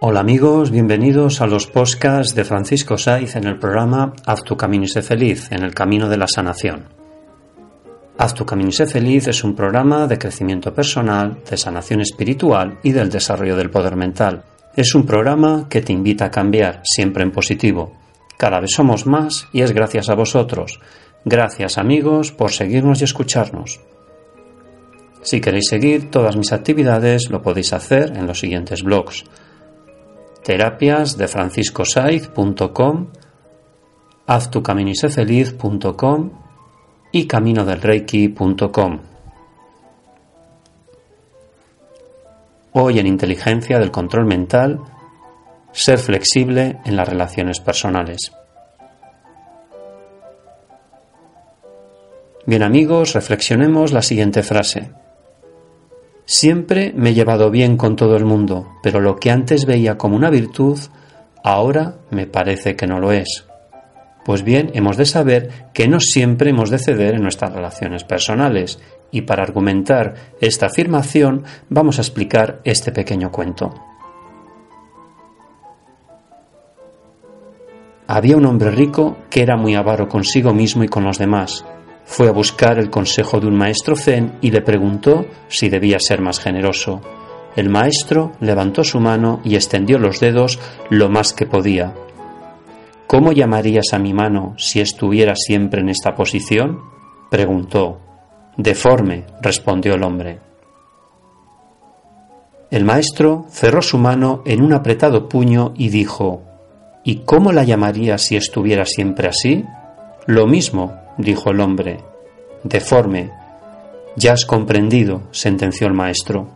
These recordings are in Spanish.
Hola amigos, bienvenidos a los podcasts de Francisco Saiz en el programa Haz tu camino y sé feliz, en el camino de la sanación. Haz tu camino y sé feliz es un programa de crecimiento personal, de sanación espiritual y del desarrollo del poder mental. Es un programa que te invita a cambiar, siempre en positivo. Cada vez somos más y es gracias a vosotros. Gracias amigos por seguirnos y escucharnos. Si queréis seguir todas mis actividades lo podéis hacer en los siguientes blogs terapias de franciscosaiz.com, haztucaminisefeliz.com y caminodelreiki.com. Hoy en Inteligencia del Control Mental, ser flexible en las relaciones personales. Bien amigos, reflexionemos la siguiente frase. Siempre me he llevado bien con todo el mundo, pero lo que antes veía como una virtud, ahora me parece que no lo es. Pues bien, hemos de saber que no siempre hemos de ceder en nuestras relaciones personales, y para argumentar esta afirmación vamos a explicar este pequeño cuento. Había un hombre rico que era muy avaro consigo mismo y con los demás, fue a buscar el consejo de un maestro zen y le preguntó si debía ser más generoso. El maestro levantó su mano y extendió los dedos lo más que podía. ¿Cómo llamarías a mi mano si estuviera siempre en esta posición? preguntó. Deforme, respondió el hombre. El maestro cerró su mano en un apretado puño y dijo ¿Y cómo la llamarías si estuviera siempre así? Lo mismo, dijo el hombre. Deforme. Ya has comprendido, sentenció el maestro.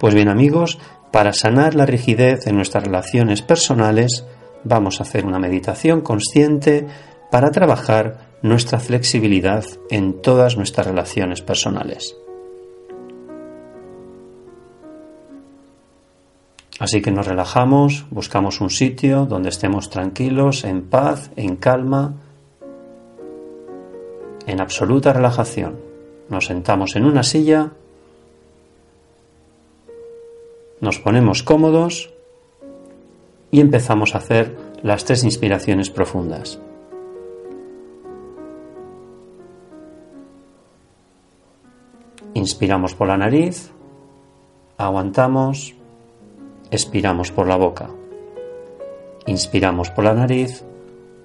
Pues bien amigos, para sanar la rigidez en nuestras relaciones personales, vamos a hacer una meditación consciente para trabajar nuestra flexibilidad en todas nuestras relaciones personales. Así que nos relajamos, buscamos un sitio donde estemos tranquilos, en paz, en calma, en absoluta relajación. Nos sentamos en una silla, nos ponemos cómodos y empezamos a hacer las tres inspiraciones profundas. Inspiramos por la nariz, aguantamos, expiramos por la boca. Inspiramos por la nariz,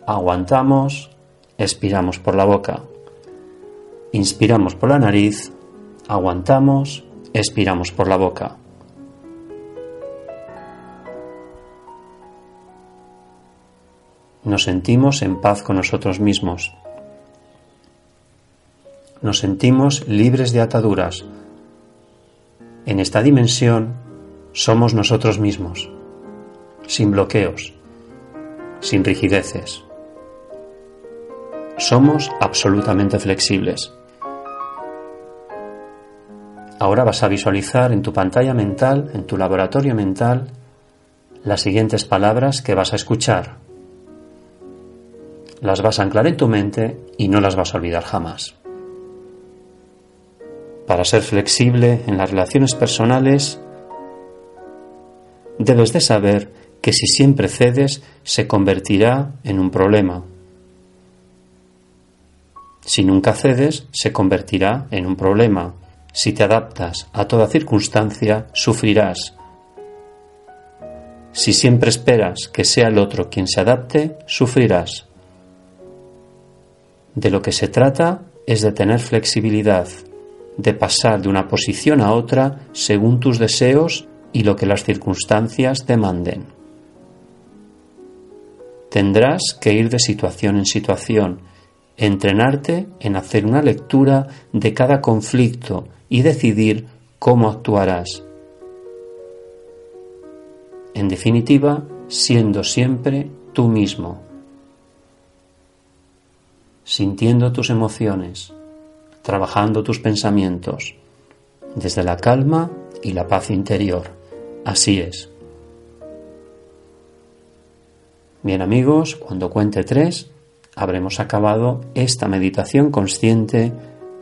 aguantamos, expiramos por la boca. Inspiramos por la nariz, aguantamos, expiramos por la boca. Nos sentimos en paz con nosotros mismos. Nos sentimos libres de ataduras. En esta dimensión somos nosotros mismos, sin bloqueos, sin rigideces. Somos absolutamente flexibles. Ahora vas a visualizar en tu pantalla mental, en tu laboratorio mental, las siguientes palabras que vas a escuchar. Las vas a anclar en tu mente y no las vas a olvidar jamás. Para ser flexible en las relaciones personales, debes de saber que si siempre cedes se convertirá en un problema. Si nunca cedes, se convertirá en un problema. Si te adaptas a toda circunstancia, sufrirás. Si siempre esperas que sea el otro quien se adapte, sufrirás. De lo que se trata es de tener flexibilidad, de pasar de una posición a otra según tus deseos y lo que las circunstancias demanden. Tendrás que ir de situación en situación, entrenarte en hacer una lectura de cada conflicto y decidir cómo actuarás. En definitiva, siendo siempre tú mismo, sintiendo tus emociones, trabajando tus pensamientos, desde la calma y la paz interior. Así es. Bien amigos, cuando cuente tres, habremos acabado esta meditación consciente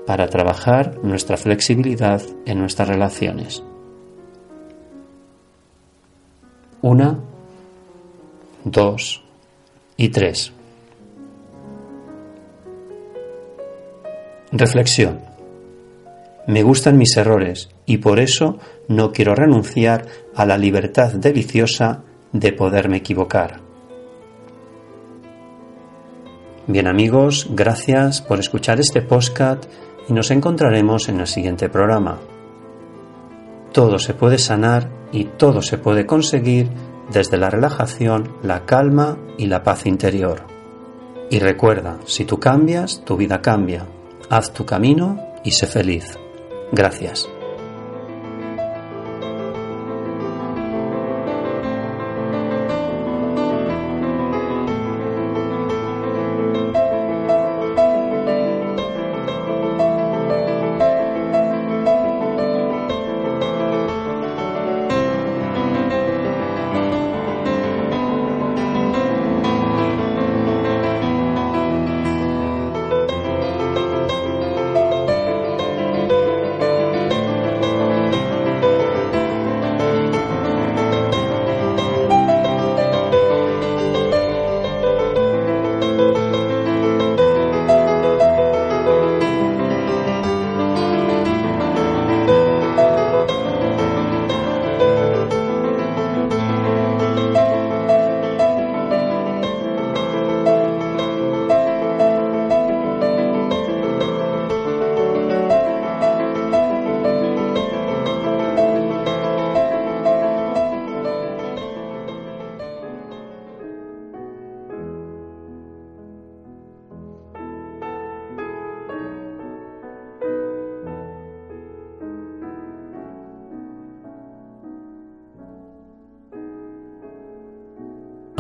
para trabajar nuestra flexibilidad en nuestras relaciones. Una, dos y tres. Reflexión. Me gustan mis errores y por eso no quiero renunciar a la libertad deliciosa de poderme equivocar. Bien amigos, gracias por escuchar este podcast y nos encontraremos en el siguiente programa. Todo se puede sanar y todo se puede conseguir desde la relajación, la calma y la paz interior. Y recuerda, si tú cambias, tu vida cambia. Haz tu camino y sé feliz. Gracias.